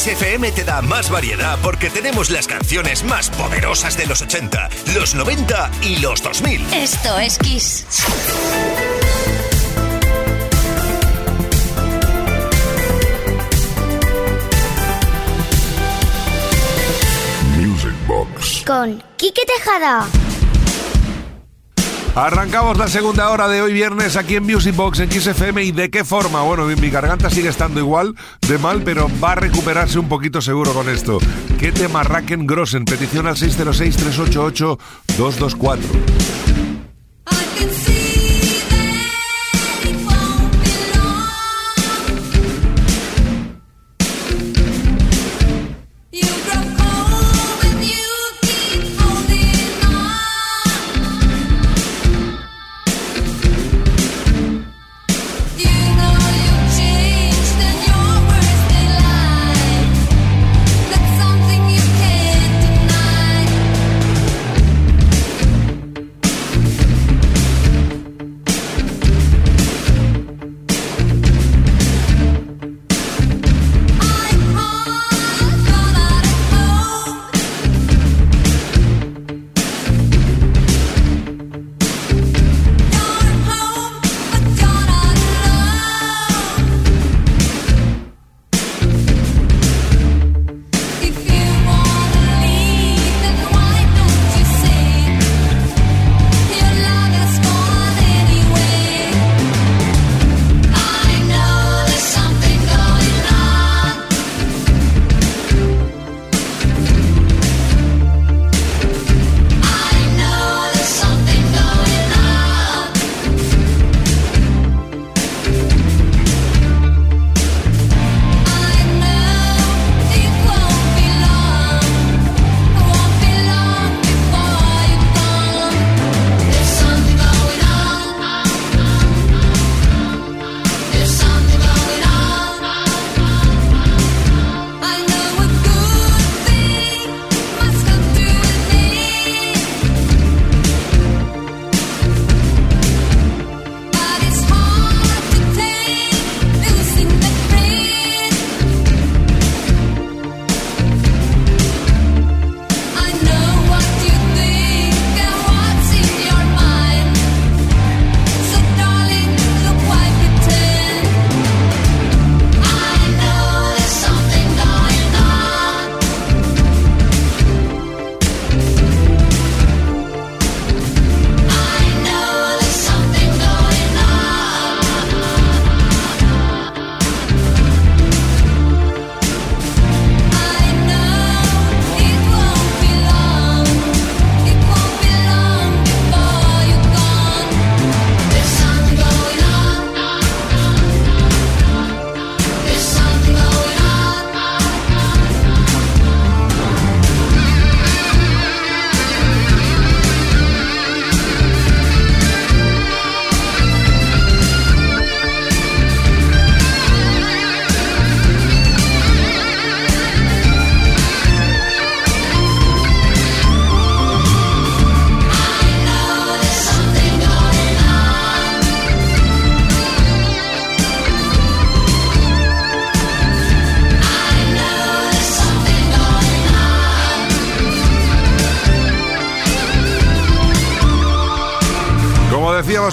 XFM te da más variedad porque tenemos las canciones más poderosas de los 80, los 90 y los 2000. Esto es Kiss. Music Box. Con Quique Tejada. Arrancamos la segunda hora de hoy viernes aquí en Music Box en XFM y de qué forma. Bueno, mi, garganta sigue estando igual de mal, pero va a recuperarse un poquito seguro con esto. ¿Qué tema Raken Grossen? Petición al 606-388-224.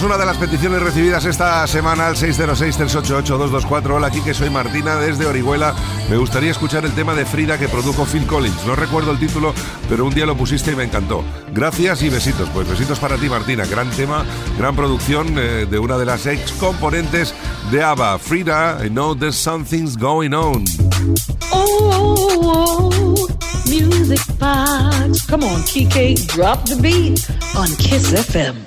Una de las peticiones recibidas esta semana al 606-388-224. Hola, aquí que soy Martina desde Orihuela. Me gustaría escuchar el tema de Frida que produjo Phil Collins. No recuerdo el título, pero un día lo pusiste y me encantó. Gracias y besitos. Pues besitos para ti, Martina. Gran tema, gran producción eh, de una de las ex componentes de ABBA. Frida, I know there's something's going on. Oh, oh, oh, music box. Come on, Kike, drop the beat on Kiss FM.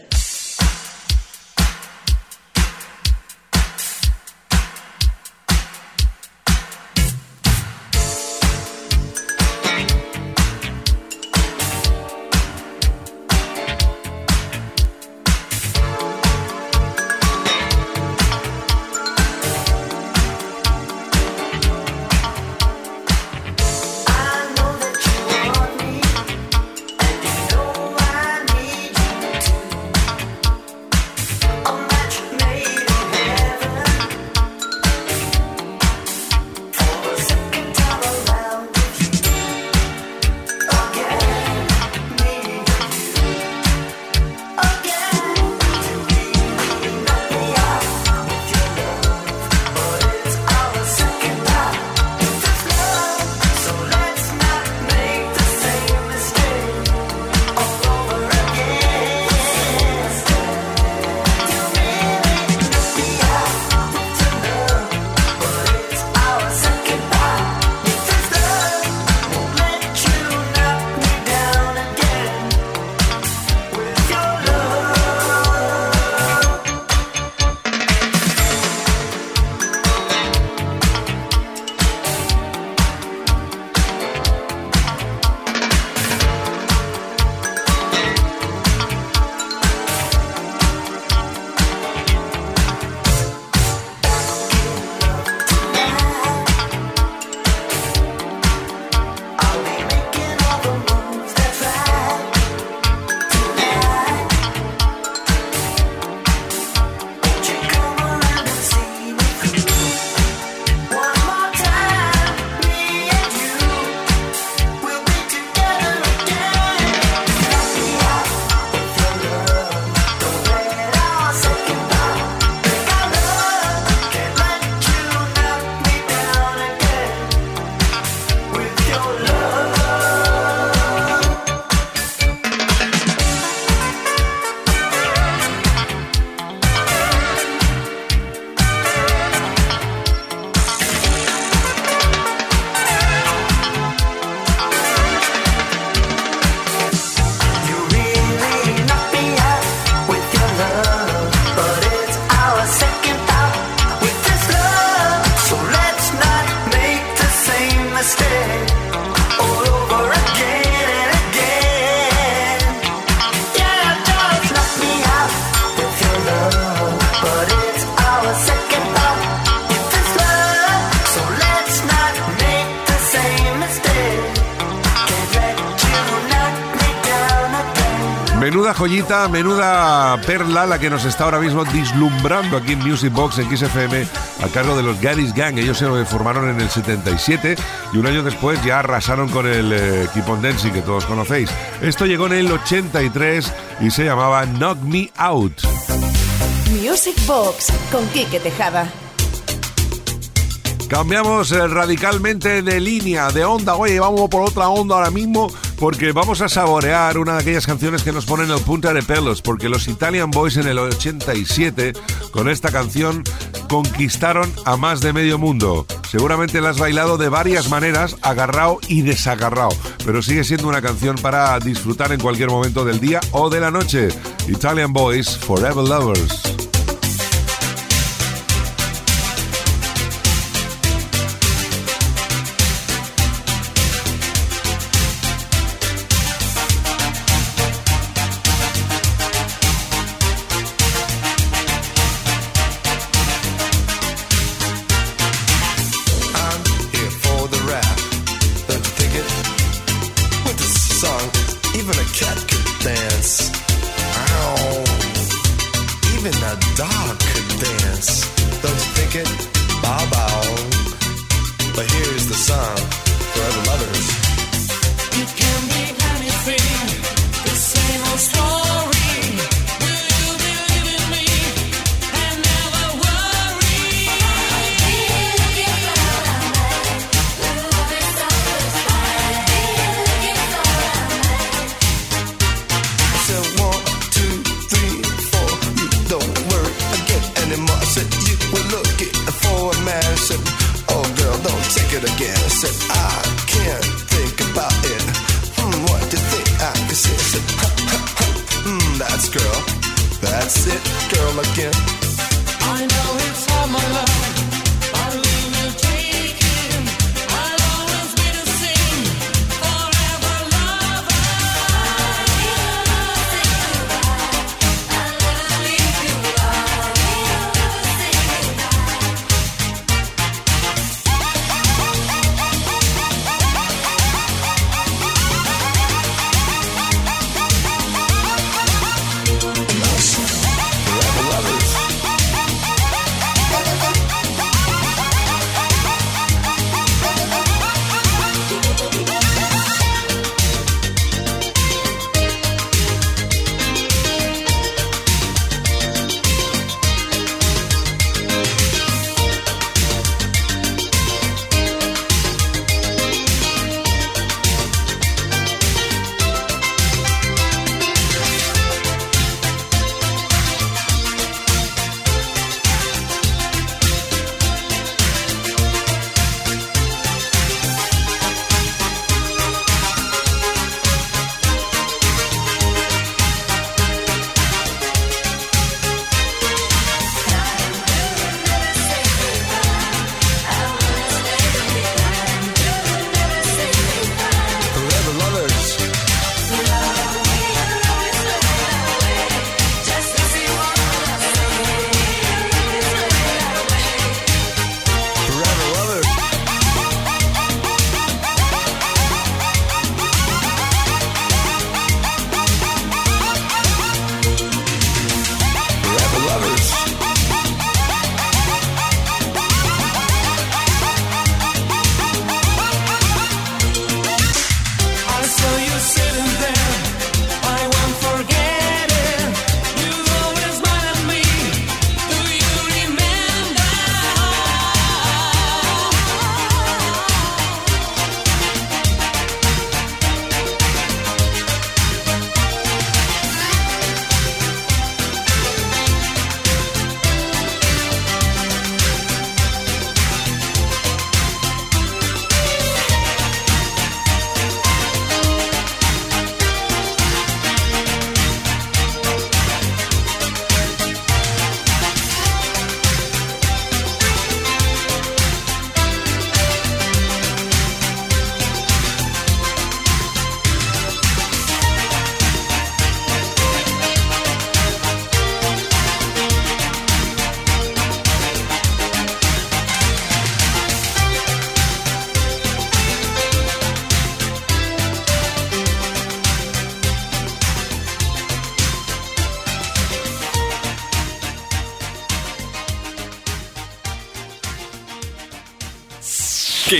La que nos está ahora mismo dislumbrando aquí en Music Box en XFM a cargo de los Gary's Gang. Ellos se formaron en el 77 y un año después ya arrasaron con el eh, Keep on Dancing que todos conocéis. Esto llegó en el 83 y se llamaba Knock Me Out. Music Box con Quique Tejada. Cambiamos eh, radicalmente de línea, de onda. Oye, vamos por otra onda ahora mismo porque vamos a saborear una de aquellas canciones que nos ponen el punta de pelos, porque los Italian Boys en el 87 con esta canción conquistaron a más de medio mundo. Seguramente la has bailado de varias maneras, agarrado y desagarrado, pero sigue siendo una canción para disfrutar en cualquier momento del día o de la noche. Italian Boys, Forever Lovers.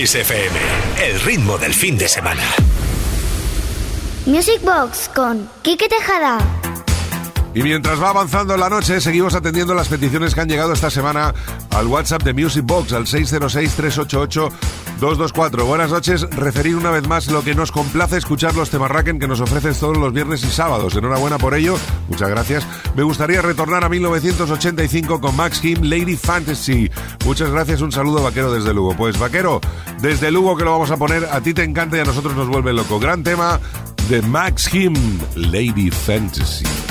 Kiss FM, el ritmo del fin de semana. Music Box con Kike Tejada. Y mientras va avanzando la noche, seguimos atendiendo las peticiones que han llegado esta semana al WhatsApp de Music Box, al 606-388-224. Buenas noches. Referir una vez más lo que nos complace escuchar los temarraken que nos ofreces todos los viernes y sábados. Enhorabuena por ello. Muchas gracias. Me gustaría retornar a 1985 con Max Kim, Lady Fantasy. Muchas gracias. Un saludo vaquero desde Lugo. Pues vaquero, desde Lugo que lo vamos a poner. A ti te encanta y a nosotros nos vuelve loco. Gran tema de Max Kim, Lady Fantasy.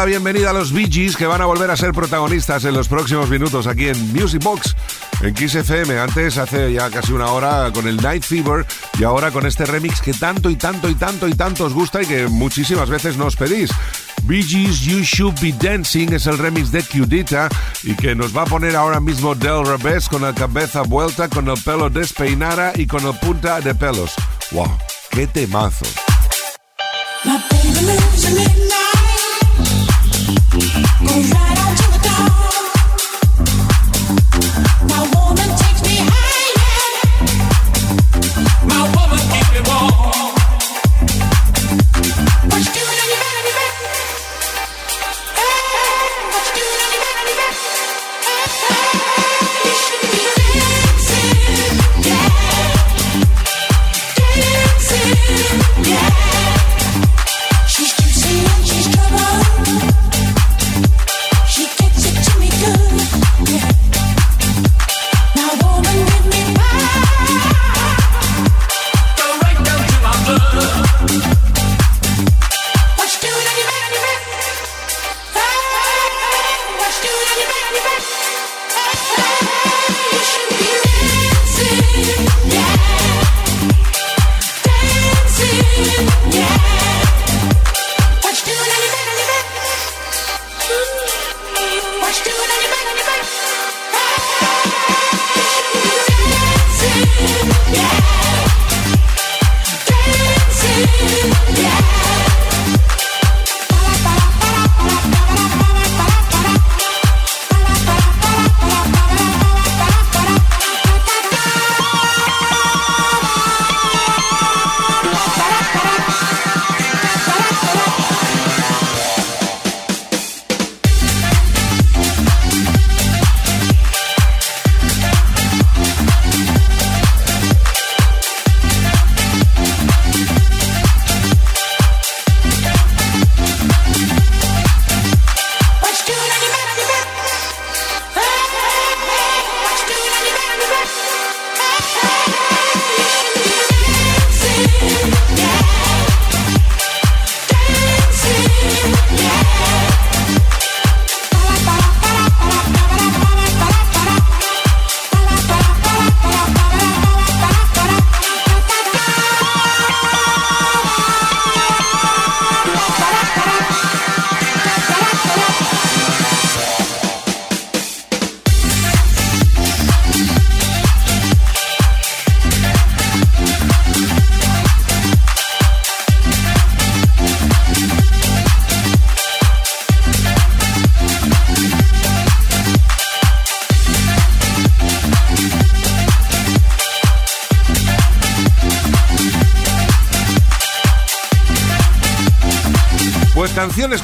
La bienvenida a los Bee Gees que van a volver a ser protagonistas en los próximos minutos aquí en Music Box, en Kiss FM. Antes, hace ya casi una hora con el Night Fever y ahora con este remix que tanto y tanto y tanto y tanto os gusta y que muchísimas veces nos pedís. Bee Gees You Should Be Dancing es el remix de Cudita y que nos va a poner ahora mismo Del Revés con la cabeza vuelta, con el pelo despeinada y con el punta de pelos. ¡Wow! ¡Qué temazo! My baby right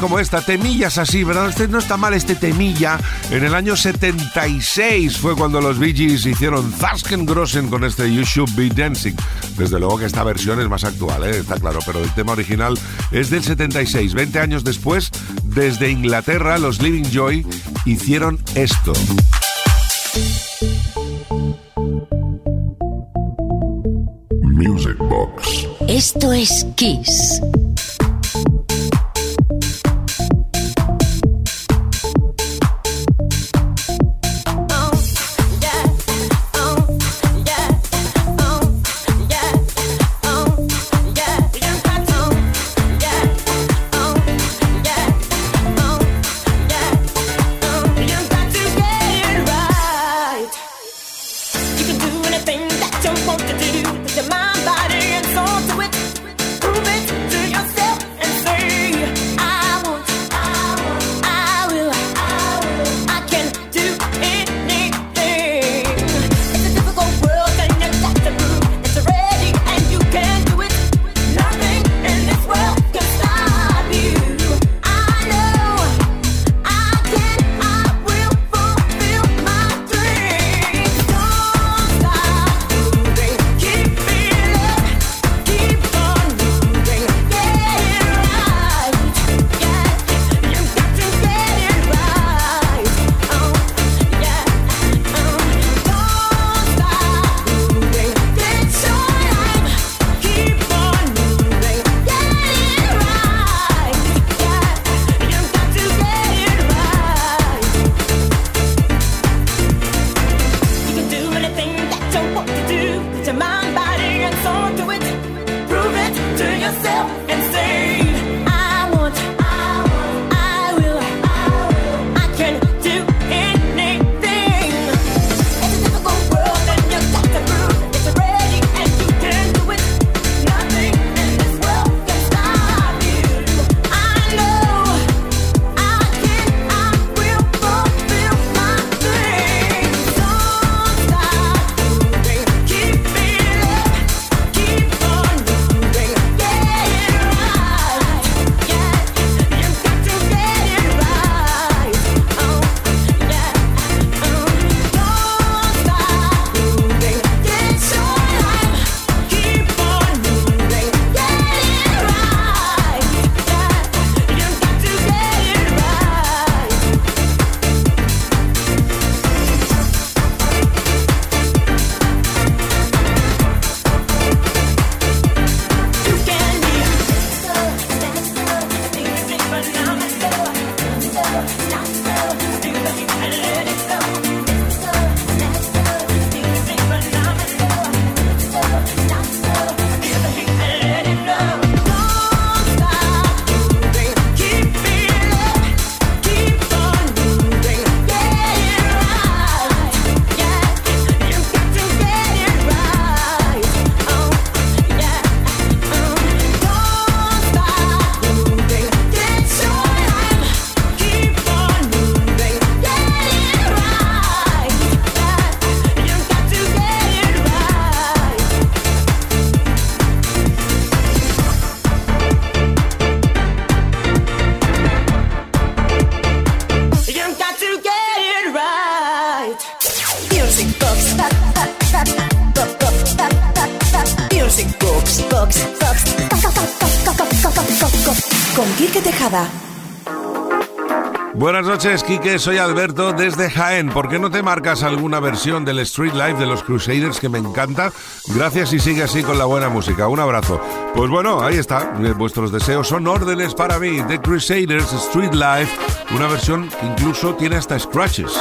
como esta, temillas así, ¿verdad? Este no está mal este temilla. En el año 76 fue cuando los Bee Gees hicieron Grossen con este You Should Be Dancing. Desde luego que esta versión es más actual, ¿eh? está claro, pero el tema original es del 76. 20 años después, desde Inglaterra, los Living Joy hicieron esto. Music Box. Esto es Kiss. Buenas noches, Quique. Soy Alberto desde Jaén. ¿Por qué no te marcas alguna versión del Street Life de los Crusaders que me encanta? Gracias y sigue así con la buena música. Un abrazo. Pues bueno, ahí está. Eh, Vuestros deseos son órdenes para mí. The Crusaders Street Life. Una versión que incluso tiene hasta scratches.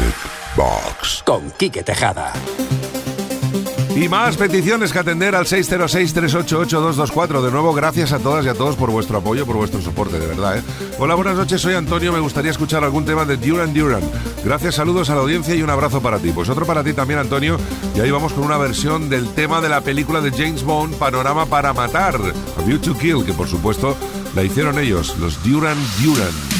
Music Box. Con Quique Tejada. Y más peticiones que atender al 606-388-224. De nuevo, gracias a todas y a todos por vuestro apoyo, por vuestro soporte, de verdad. ¿eh? Hola, buenas noches, soy Antonio. Me gustaría escuchar algún tema de Duran Duran. Gracias, saludos a la audiencia y un abrazo para ti. Pues otro para ti también, Antonio. Y ahí vamos con una versión del tema de la película de James Bond, Panorama para Matar, A View to Kill, que por supuesto la hicieron ellos, los Duran Duran.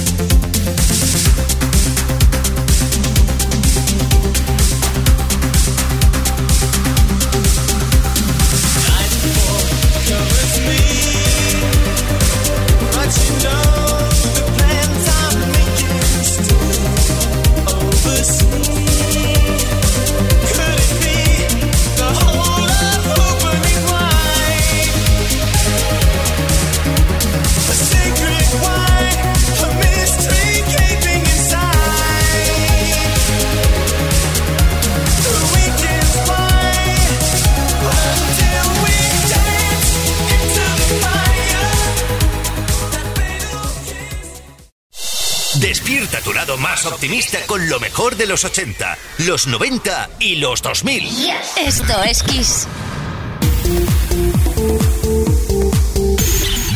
más optimista con lo mejor de los 80, los 90 y los 2000. Esto es Kiss.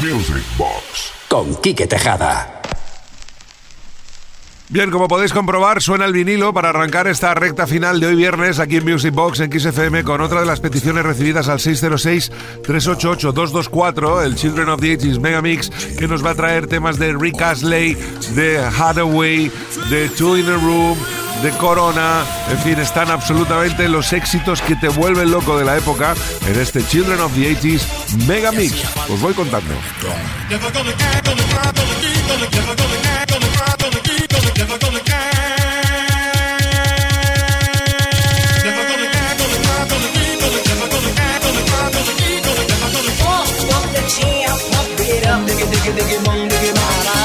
Music Box. Con Quique Tejada. Bien, como podéis comprobar, suena el vinilo para arrancar esta recta final de hoy viernes aquí en Music Box en XFM con otra de las peticiones recibidas al 606-388-224, el Children of the 80s Megamix, que nos va a traer temas de Rick Astley, de Hathaway, de Two in a Room, de Corona, en fin, están absolutamente los éxitos que te vuelven loco de la época en este Children of the 80s Megamix. Os voy contando. Esto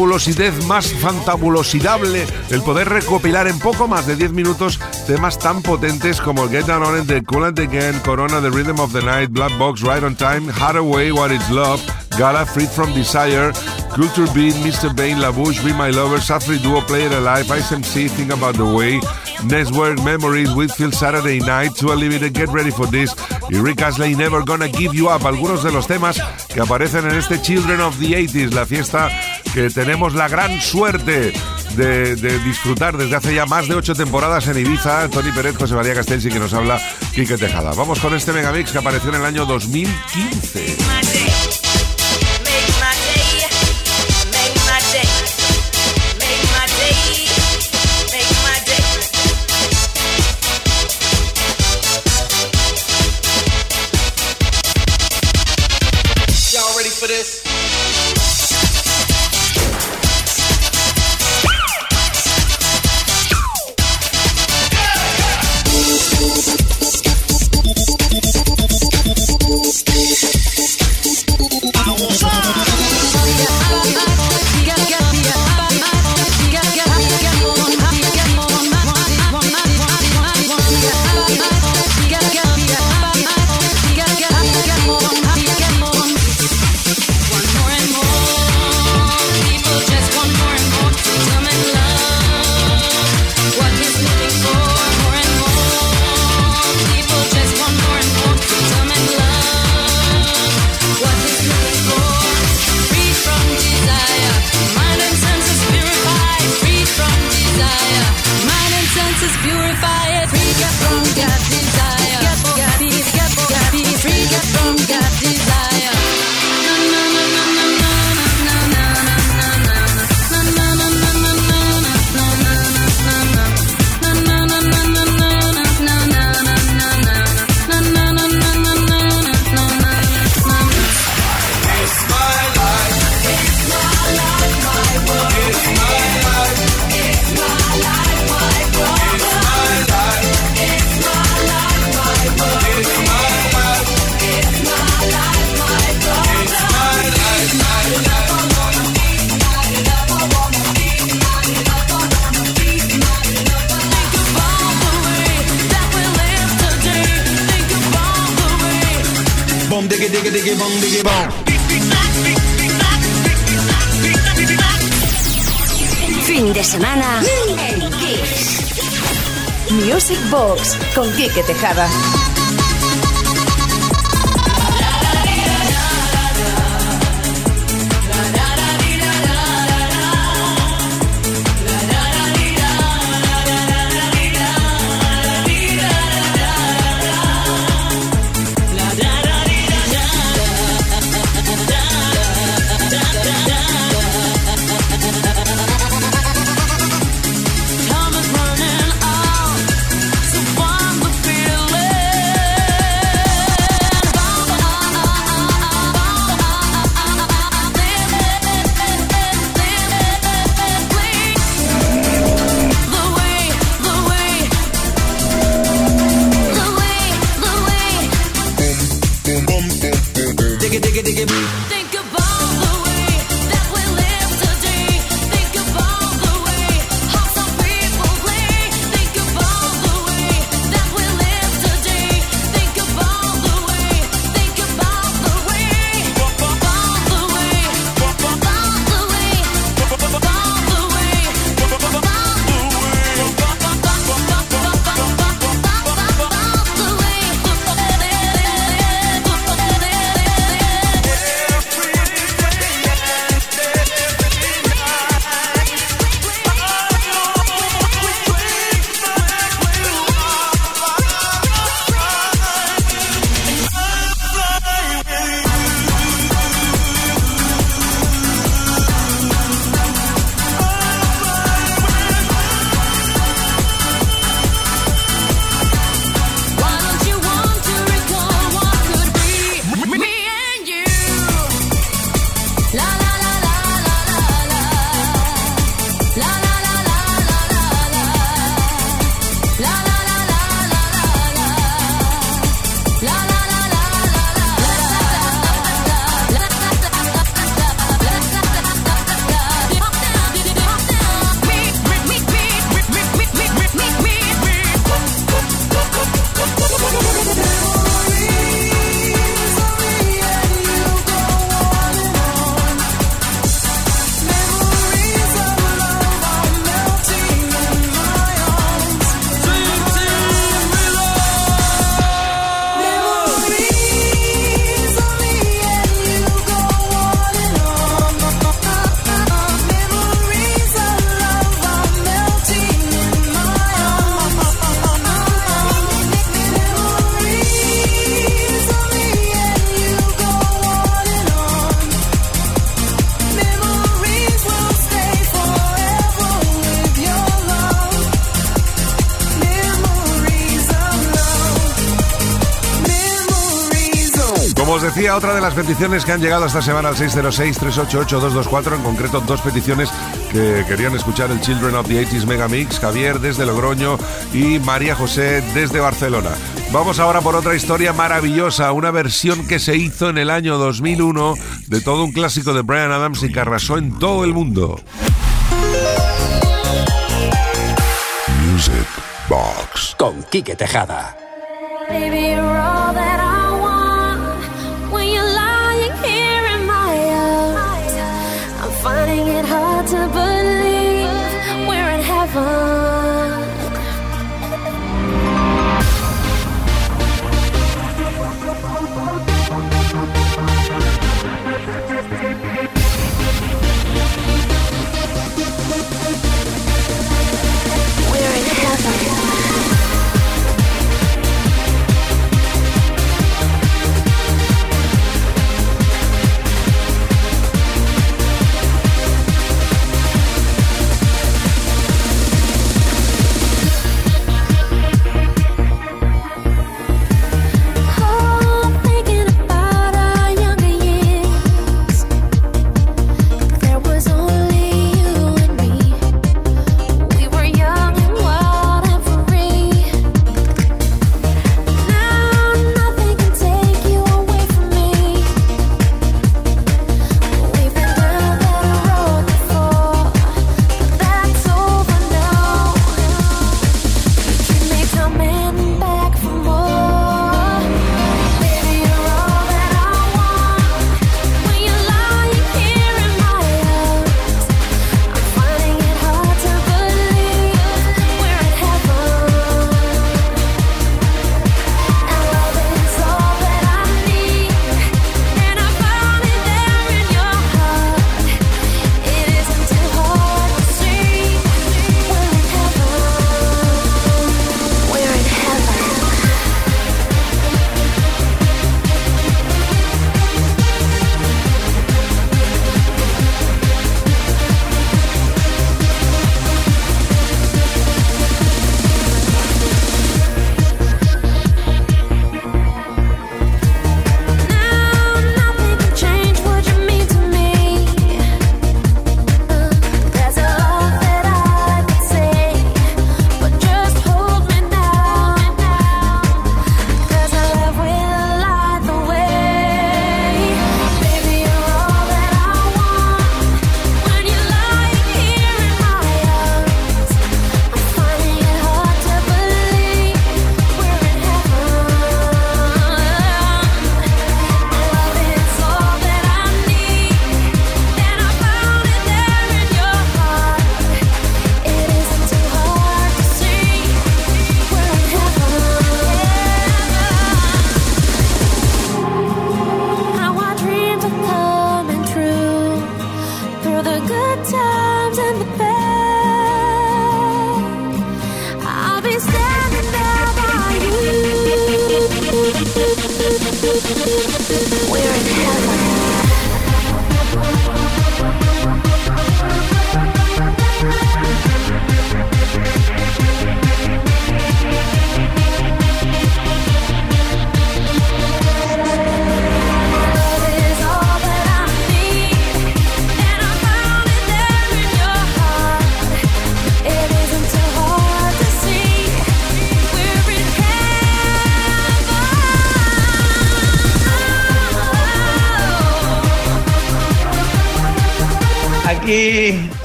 fantabulosidad más fantabulosidable el poder recopilar en poco más de 10 minutos temas tan potentes como Get Down On It de Cool and Again, Corona, The Rhythm of the Night, Black Box, Right on Time, Hathaway, What Is Love, Gala, Freed from Desire, Culture Beat, Mr. Bane, La Bouche, Be My Lover, Safri Duo, Play It Alive, Ice MC, Think About the Way, Network, Memories, Whitfield, Saturday Night, To Unlimited, Get Ready for This y Rick Astley, Never Gonna Give You Up, algunos de los temas que aparecen en este Children of the 80s, la fiesta que tenemos la gran suerte de, disfrutar desde hace ya más de ocho temporadas en Ibiza. Tony Pérez, José María Castells y que nos habla Quique Tejada. Vamos con este megamix que apareció en el año 2015. Box con Quique Tejada. Decía, otra de las peticiones que han llegado esta semana al 606-388-224, en concreto dos peticiones que querían escuchar el Children of the 80s Megamix, Javier desde Logroño y María José desde Barcelona. Vamos ahora por otra historia maravillosa, una versión que se hizo en el año 2001 de todo un clásico de Brian Adams y que arrasó en todo el mundo. Music Box. Con Quique Tejada. Baby,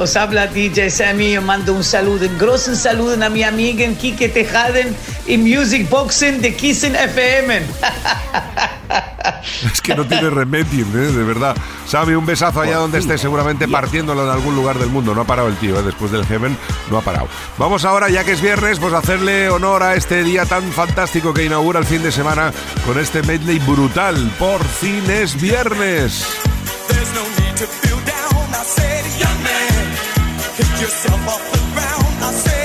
os habla DJ Sammy, yo mando un saludo, un großen saludo a mi amiga Kike Tejaden y Music Boxing de Kissen FM. Es que no tiene remedio, ¿eh? de verdad. Sammy, un besazo allá donde esté, seguramente partiéndolo en algún lugar del mundo. No ha parado el tío, ¿eh? después del Heaven, no ha parado. Vamos ahora, ya que es viernes, pues a hacerle honor a este día tan fantástico que inaugura el fin de semana con este medley brutal. Por fin es viernes. Pick yourself off the ground. I said,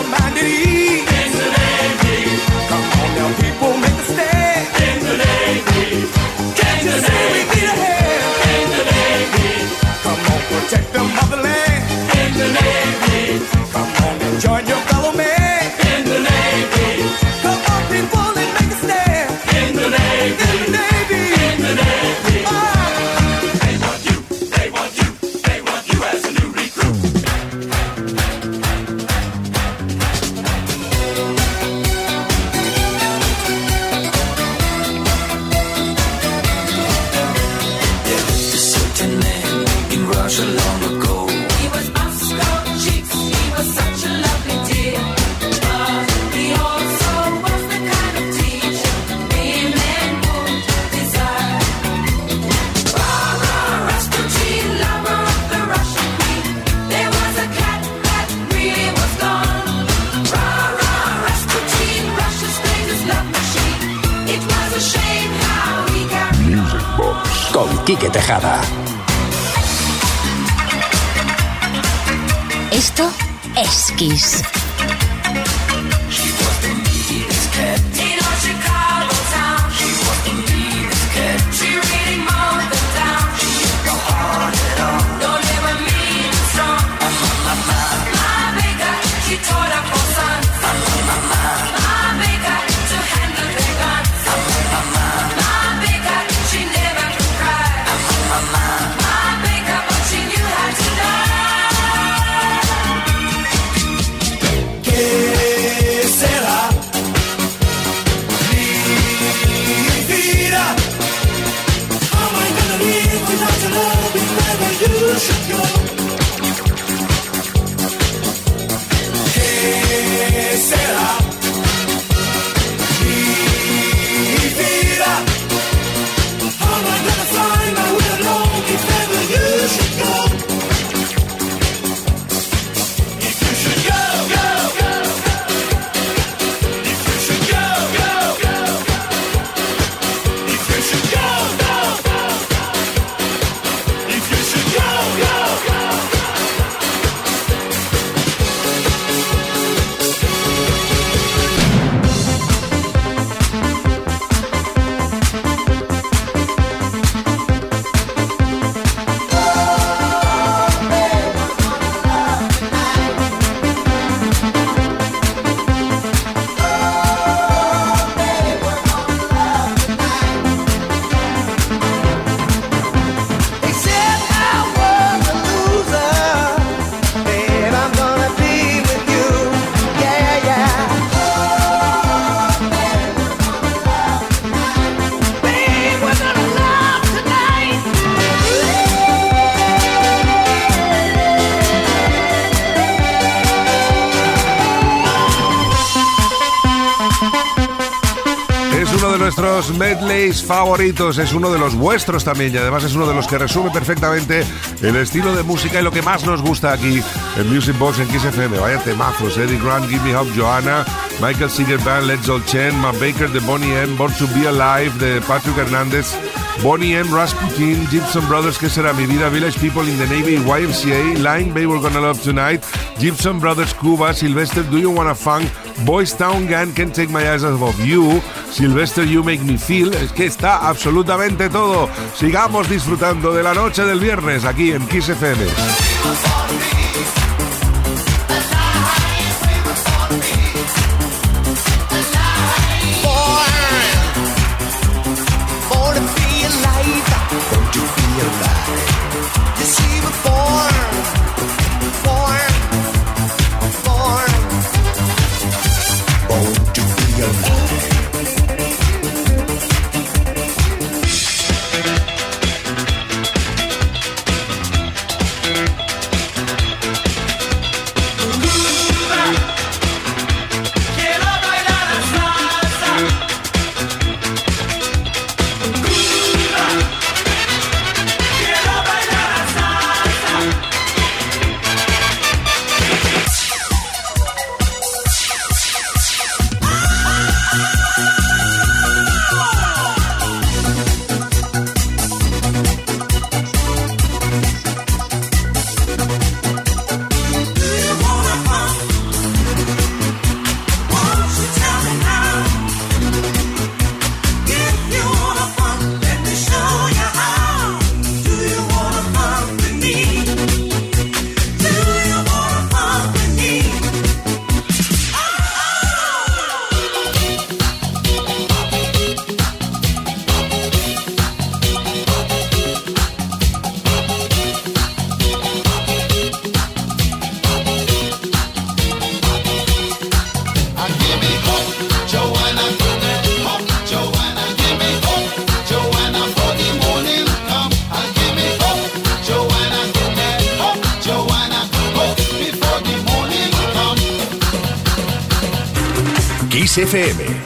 your mind at ease. Kiss. es uno de los vuestros también y además es uno de los que resume perfectamente el estilo de música y lo que más nos gusta aquí en Music Box en Kiss FM. Vaya Eddie Grant, Give Me Up, Joanna, Michael Seeger Band, Let's All Chen, Matt Baker de Bonnie M, Born to Be Alive de Patrick Hernández, Bonnie M, Rasputin, Gibson Brothers, que será mi vida, Village People in the Navy, YMCA, Line, Baby We're Gonna Love Tonight, Gibson Brothers Cuba, Sylvester, Do You Wanna Funk, Boys Town Gang, Can't Take My Eyes Off of You, Sylvester You Make Me Feel, es que está absolutamente todo. Sigamos disfrutando de la noche del viernes aquí en Kiss FM.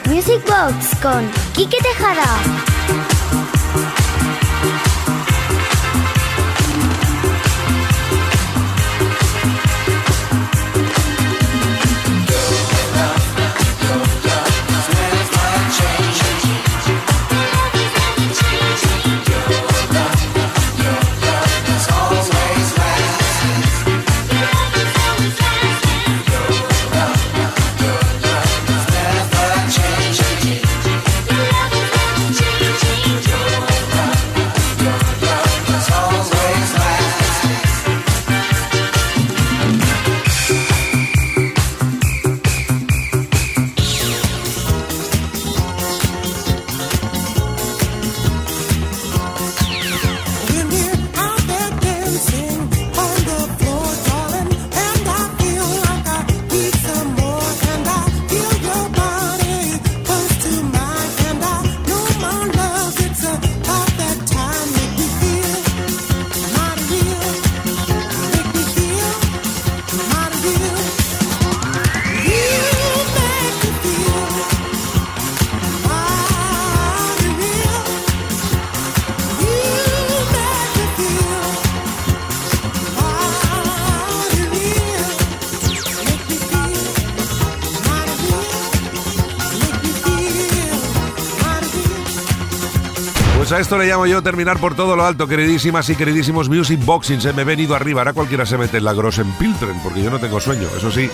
Music Box con Quique Tejada. Pues a esto le llamo yo terminar por todo lo alto, queridísimas y queridísimos Music Boxing. Se me he venido arriba. Ahora cualquiera se mete en la Grossen Piltren, porque yo no tengo sueño. Eso sí,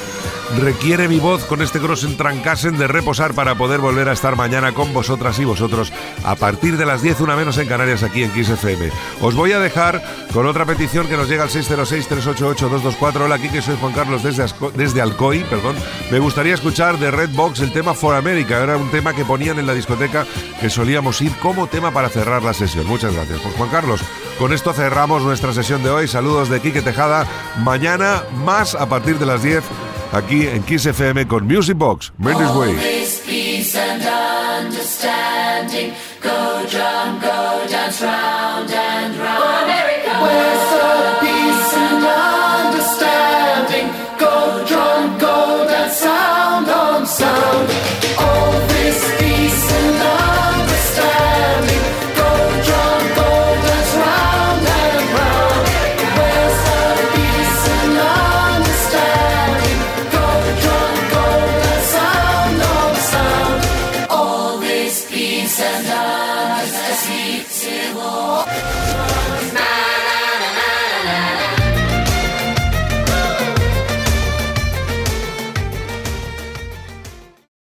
requiere mi voz con este Grossen Trancasen de reposar para poder volver a estar mañana con vosotras y vosotros a partir de las 10, una menos en Canarias, aquí en Kiss FM. Os voy a dejar con otra petición que nos llega al 606-388-224. Hola, aquí que soy Juan Carlos desde, desde Alcoy, perdón. Me gustaría escuchar de Redbox el tema For America. Era un tema que ponían en la discoteca que solíamos ir como tema para cerrar la sesión. Muchas gracias. Pues Juan Carlos, con esto cerramos nuestra sesión de hoy. Saludos de Quique Tejada. Mañana más a partir de las 10 aquí en Kiss FM con Music Box. Mendes Way. Go go dance round.